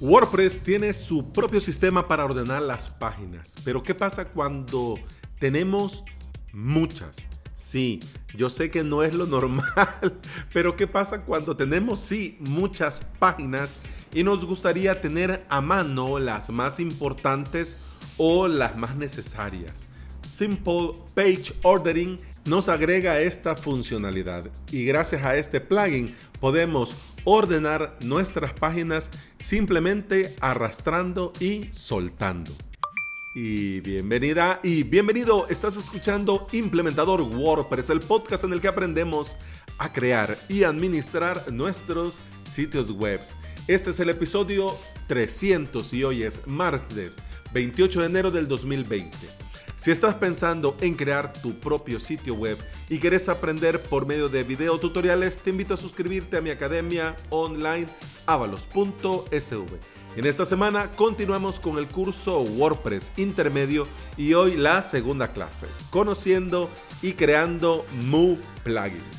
WordPress tiene su propio sistema para ordenar las páginas, pero ¿qué pasa cuando tenemos muchas? Sí, yo sé que no es lo normal, pero ¿qué pasa cuando tenemos, sí, muchas páginas y nos gustaría tener a mano las más importantes o las más necesarias? Simple Page Ordering nos agrega esta funcionalidad y gracias a este plugin podemos ordenar nuestras páginas simplemente arrastrando y soltando. Y bienvenida y bienvenido, estás escuchando Implementador WordPress, el podcast en el que aprendemos a crear y administrar nuestros sitios web. Este es el episodio 300 y hoy es martes 28 de enero del 2020. Si estás pensando en crear tu propio sitio web y quieres aprender por medio de video tutoriales, te invito a suscribirte a mi academia online avalos.sv. En esta semana continuamos con el curso WordPress intermedio y hoy la segunda clase, conociendo y creando Moo plugins.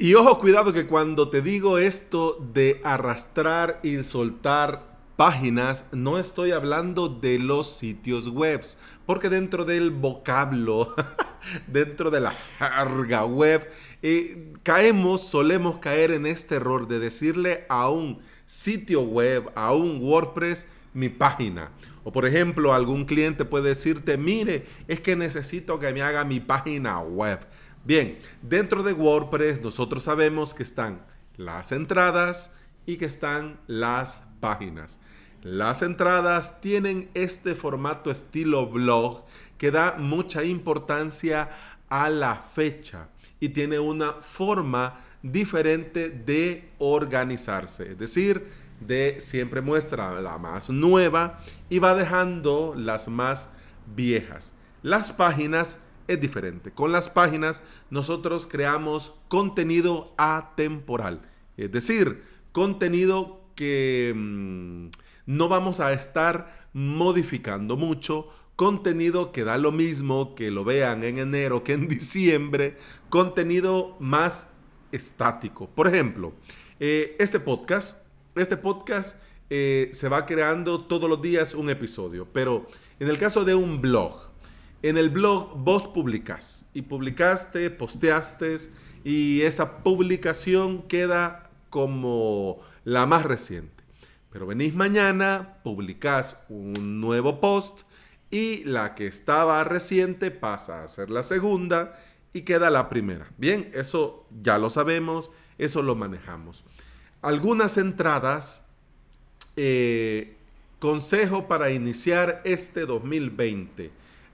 Y ojo, cuidado que cuando te digo esto de arrastrar y soltar páginas, no estoy hablando de los sitios web, porque dentro del vocablo, dentro de la jarga web, eh, caemos, solemos caer en este error de decirle a un sitio web, a un WordPress, mi página. O por ejemplo, algún cliente puede decirte, mire, es que necesito que me haga mi página web. Bien, dentro de WordPress nosotros sabemos que están las entradas y que están las páginas. Las entradas tienen este formato estilo blog que da mucha importancia a la fecha y tiene una forma diferente de organizarse. Es decir, de siempre muestra la más nueva y va dejando las más viejas. Las páginas es diferente. Con las páginas nosotros creamos contenido atemporal, es decir, contenido que mm, no vamos a estar modificando mucho, contenido que da lo mismo que lo vean en enero que en diciembre, contenido más estático. Por ejemplo, eh, este podcast, este podcast eh, se va creando todos los días un episodio, pero en el caso de un blog, en el blog vos publicás y publicaste, posteaste y esa publicación queda como la más reciente. Pero venís mañana, publicás un nuevo post y la que estaba reciente pasa a ser la segunda y queda la primera. Bien, eso ya lo sabemos, eso lo manejamos. Algunas entradas, eh, consejo para iniciar este 2020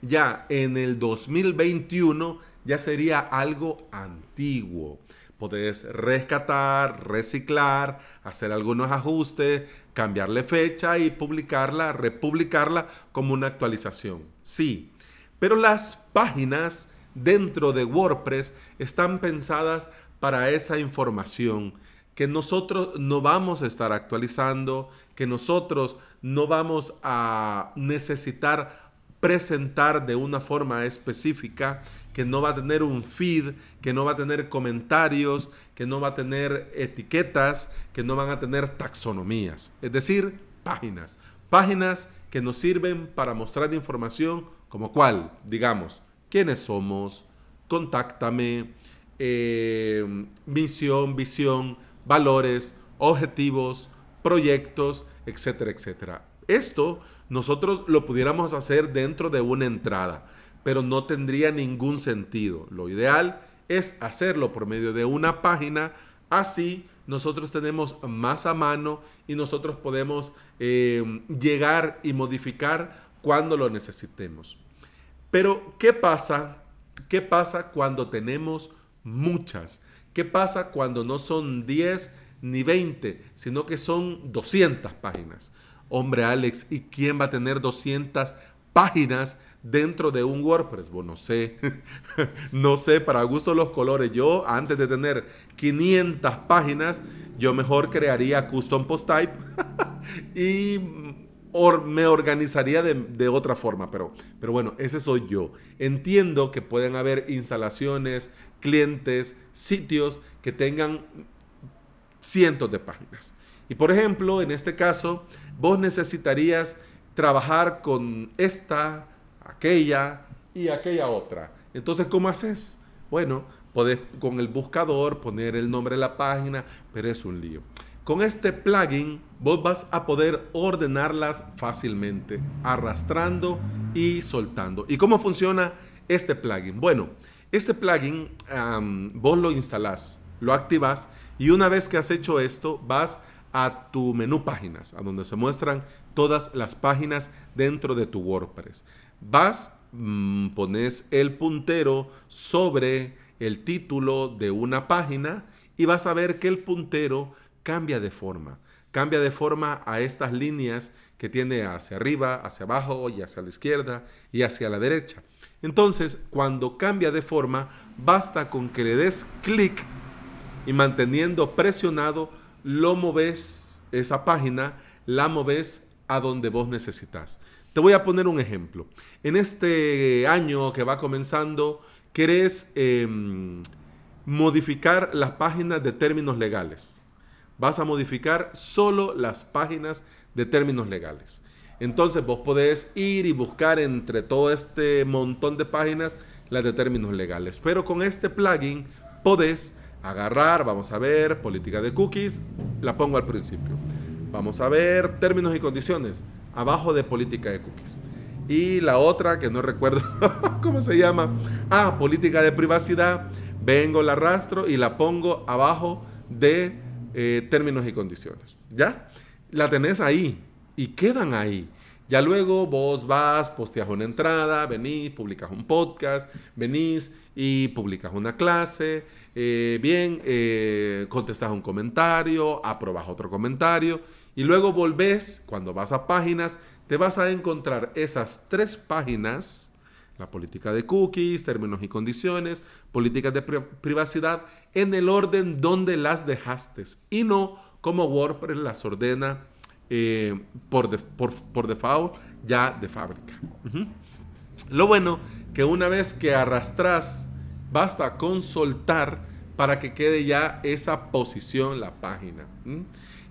ya en el 2021 ya sería algo antiguo. Podés rescatar, reciclar, hacer algunos ajustes, cambiarle fecha y publicarla, republicarla como una actualización. Sí, pero las páginas dentro de WordPress están pensadas para esa información que nosotros no vamos a estar actualizando, que nosotros no vamos a necesitar presentar de una forma específica, que no va a tener un feed, que no va a tener comentarios, que no va a tener etiquetas, que no van a tener taxonomías, es decir, páginas. Páginas que nos sirven para mostrar información como cuál, digamos, quiénes somos, contáctame, eh, misión, visión, valores, objetivos, proyectos, etcétera, etcétera. Esto nosotros lo pudiéramos hacer dentro de una entrada, pero no tendría ningún sentido. Lo ideal es hacerlo por medio de una página, así nosotros tenemos más a mano y nosotros podemos eh, llegar y modificar cuando lo necesitemos. Pero, ¿qué pasa? ¿Qué pasa cuando tenemos muchas? ¿Qué pasa cuando no son 10 ni 20, sino que son 200 páginas? Hombre, Alex, ¿y quién va a tener 200 páginas dentro de un WordPress? Bueno, no sé. no sé, para gusto los colores. Yo, antes de tener 500 páginas, yo mejor crearía Custom Post Type y me organizaría de, otra forma, pero, pero bueno, ese soy yo. Entiendo que pueden haber instalaciones, clientes, sitios que tengan cientos de páginas. Y por ejemplo, en este caso, vos necesitarías trabajar con esta, aquella y aquella otra. Entonces, ¿cómo haces? Bueno, podés con el buscador poner el nombre de la página, pero es un lío. Con este plugin vos vas a poder ordenarlas fácilmente, arrastrando y soltando. ¿Y cómo funciona este plugin? Bueno, este plugin vos lo instalás, lo activas y una vez que has hecho esto vas a tu menú páginas, a donde se muestran todas las páginas dentro de tu WordPress. Vas, mm, pones el puntero sobre el título de una página y vas a ver que el puntero cambia de forma. Cambia de forma a estas líneas que tiene hacia arriba, hacia abajo y hacia la izquierda y hacia la derecha. Entonces, cuando cambia de forma, basta con que le des clic y manteniendo presionado, lo moves, esa página, la moves a donde vos necesitas. Te voy a poner un ejemplo. En este año que va comenzando, querés em, modificar las páginas de términos legales vas a modificar solo las páginas de términos legales. Entonces vos podés ir y buscar entre todo este montón de páginas las de términos legales. Pero con este plugin podés agarrar, vamos a ver, política de cookies, la pongo al principio. Vamos a ver términos y condiciones, abajo de política de cookies. Y la otra, que no recuerdo cómo se llama, ah, política de privacidad, vengo, la arrastro y la pongo abajo de eh, términos y condiciones. ¿Ya? La tenés ahí y quedan ahí. Ya luego vos vas, posteas una entrada, venís, publicas un podcast, venís y publicas una clase, eh, bien, eh, contestas un comentario, aprobas otro comentario y luego volvés, cuando vas a páginas, te vas a encontrar esas tres páginas la política de cookies, términos y condiciones, políticas de privacidad, en el orden donde las dejaste y no como WordPress las ordena eh, por, por, default ya de fábrica. Lo bueno que una vez que arrastras, basta con soltar para que quede ya esa posición la página.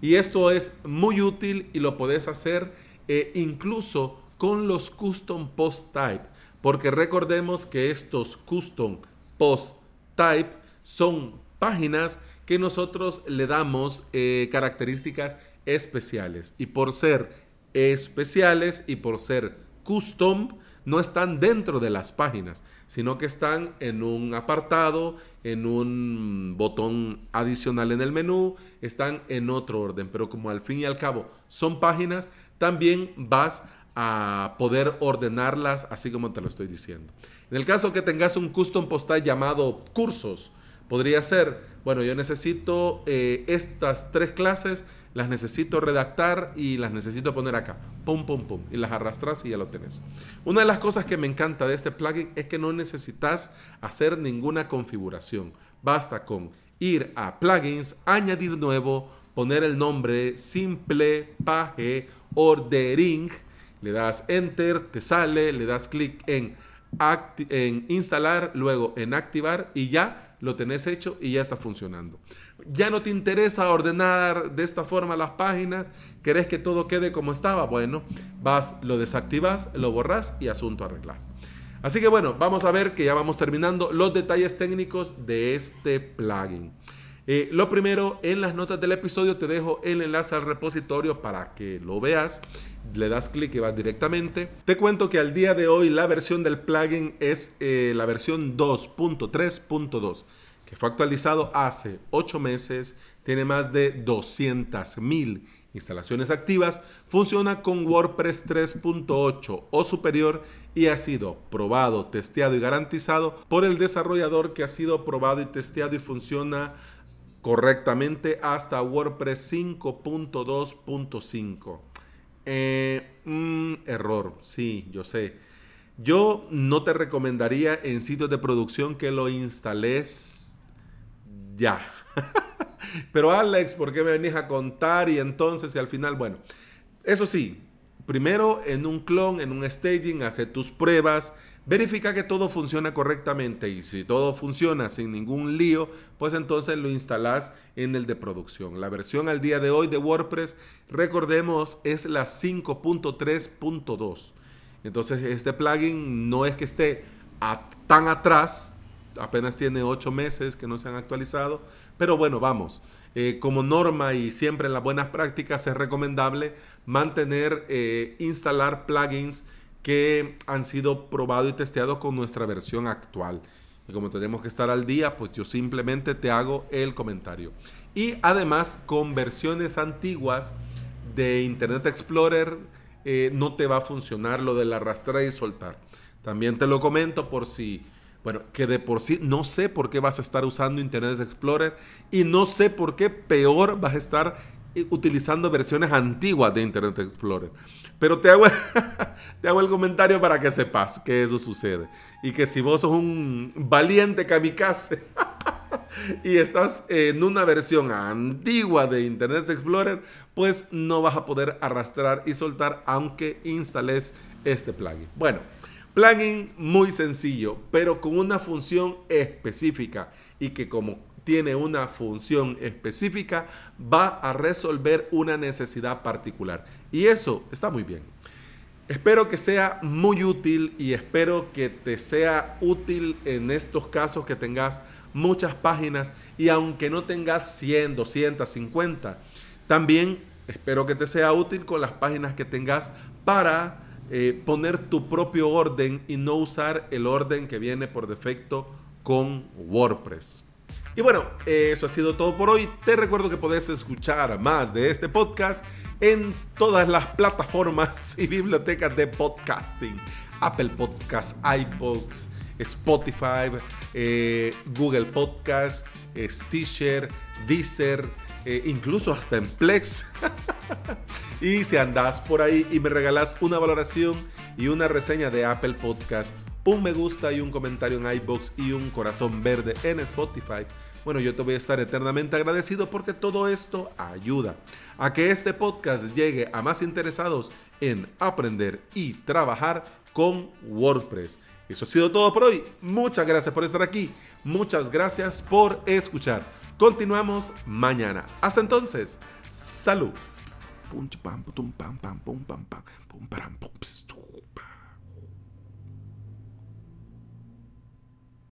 Y esto es muy útil y lo puedes hacer eh, incluso con los custom post type porque recordemos que estos custom post type son páginas que nosotros le damos eh, características especiales. Y por ser especiales y por ser custom, no están dentro de las páginas, sino que están en un apartado, en un botón adicional en el menú, están en otro orden. Pero como al fin y al cabo son páginas, también vas a poder ordenarlas así como te lo estoy diciendo. En el caso que tengas un custom postal llamado cursos, podría ser, bueno, yo necesito eh, estas tres clases, las necesito redactar y las necesito poner acá. Pum, pum, pum. Y las arrastras y ya lo tenés. Una de las cosas que me encanta de este plugin es que no necesitas hacer ninguna configuración. Basta con ir a plugins, añadir nuevo, poner el nombre simple, page, ordering le das enter, te sale, le das clic en, en instalar, luego en activar y ya lo tenés hecho y ya está funcionando. Ya no te interesa ordenar de esta forma las páginas, querés que todo quede como estaba, bueno, vas, lo desactivas, lo borras y asunto arreglado. Así que bueno, vamos a ver que ya vamos terminando los detalles técnicos de este plugin. Eh, lo primero, en las notas del episodio te dejo el enlace al repositorio para que lo veas. Le das clic y vas directamente. Te cuento que al día de hoy la versión del plugin es eh, la versión 2.3.2, que fue actualizado hace 8 meses. Tiene más de 200.000 instalaciones activas. Funciona con WordPress 3.8 o superior y ha sido probado, testeado y garantizado por el desarrollador que ha sido probado y testeado y funciona correctamente hasta WordPress 5.2.5. Eh, mm, error, sí, yo sé. Yo no te recomendaría en sitios de producción que lo instales ya. Pero Alex, ¿por qué me venís a contar? Y entonces, y al final, bueno, eso sí, primero en un clon, en un staging, hace tus pruebas, verifica que todo funciona correctamente y si todo funciona sin ningún lío, pues entonces lo instalas en el de producción. La versión al día de hoy de WordPress, recordemos, es la 5.3.2. Entonces este plugin no es que esté tan atrás, apenas tiene 8 meses que no se han actualizado, pero bueno, vamos. Eh, como norma y siempre en las buenas prácticas es recomendable mantener, eh, instalar plugins que han sido probados y testeados con nuestra versión actual. Y como tenemos que estar al día, pues yo simplemente te hago el comentario. Y además con versiones antiguas de Internet Explorer eh, no te va a funcionar lo del arrastrar y soltar. También te lo comento por si bueno, que de por sí no sé por qué vas a estar usando Internet Explorer y no sé por qué peor vas a estar utilizando versiones antiguas de Internet Explorer. Pero te hago, te hago el comentario para que sepas que eso sucede. Y que si vos sos un valiente kamikaze y estás en una versión antigua de Internet Explorer, pues no vas a poder arrastrar y soltar aunque instales este plugin. Bueno. Plugin muy sencillo, pero con una función específica y que como tiene una función específica, va a resolver una necesidad particular. Y eso está muy bien. Espero que sea muy útil y espero que te sea útil en estos casos que tengas muchas páginas y aunque no tengas 100, 200, 50, también espero que te sea útil con las páginas que tengas para eh, poner tu propio orden y no usar el orden que viene por defecto con WordPress. Y bueno, eso ha sido todo por hoy. Te recuerdo que podés escuchar más de este podcast en todas las plataformas y bibliotecas de podcasting. Apple Podcasts, iPods, Spotify, eh, Google Podcasts, Stitcher, Deezer, eh, incluso hasta en Plex. y si andas por ahí y me regalas una valoración y una reseña de Apple Podcast, un me gusta y un comentario en iBox y un corazón verde en Spotify, bueno, yo te voy a estar eternamente agradecido porque todo esto ayuda a que este podcast llegue a más interesados en aprender y trabajar con WordPress. Eso ha sido todo por hoy. Muchas gracias por estar aquí. Muchas gracias por escuchar. Continuamos mañana. Hasta entonces, salud.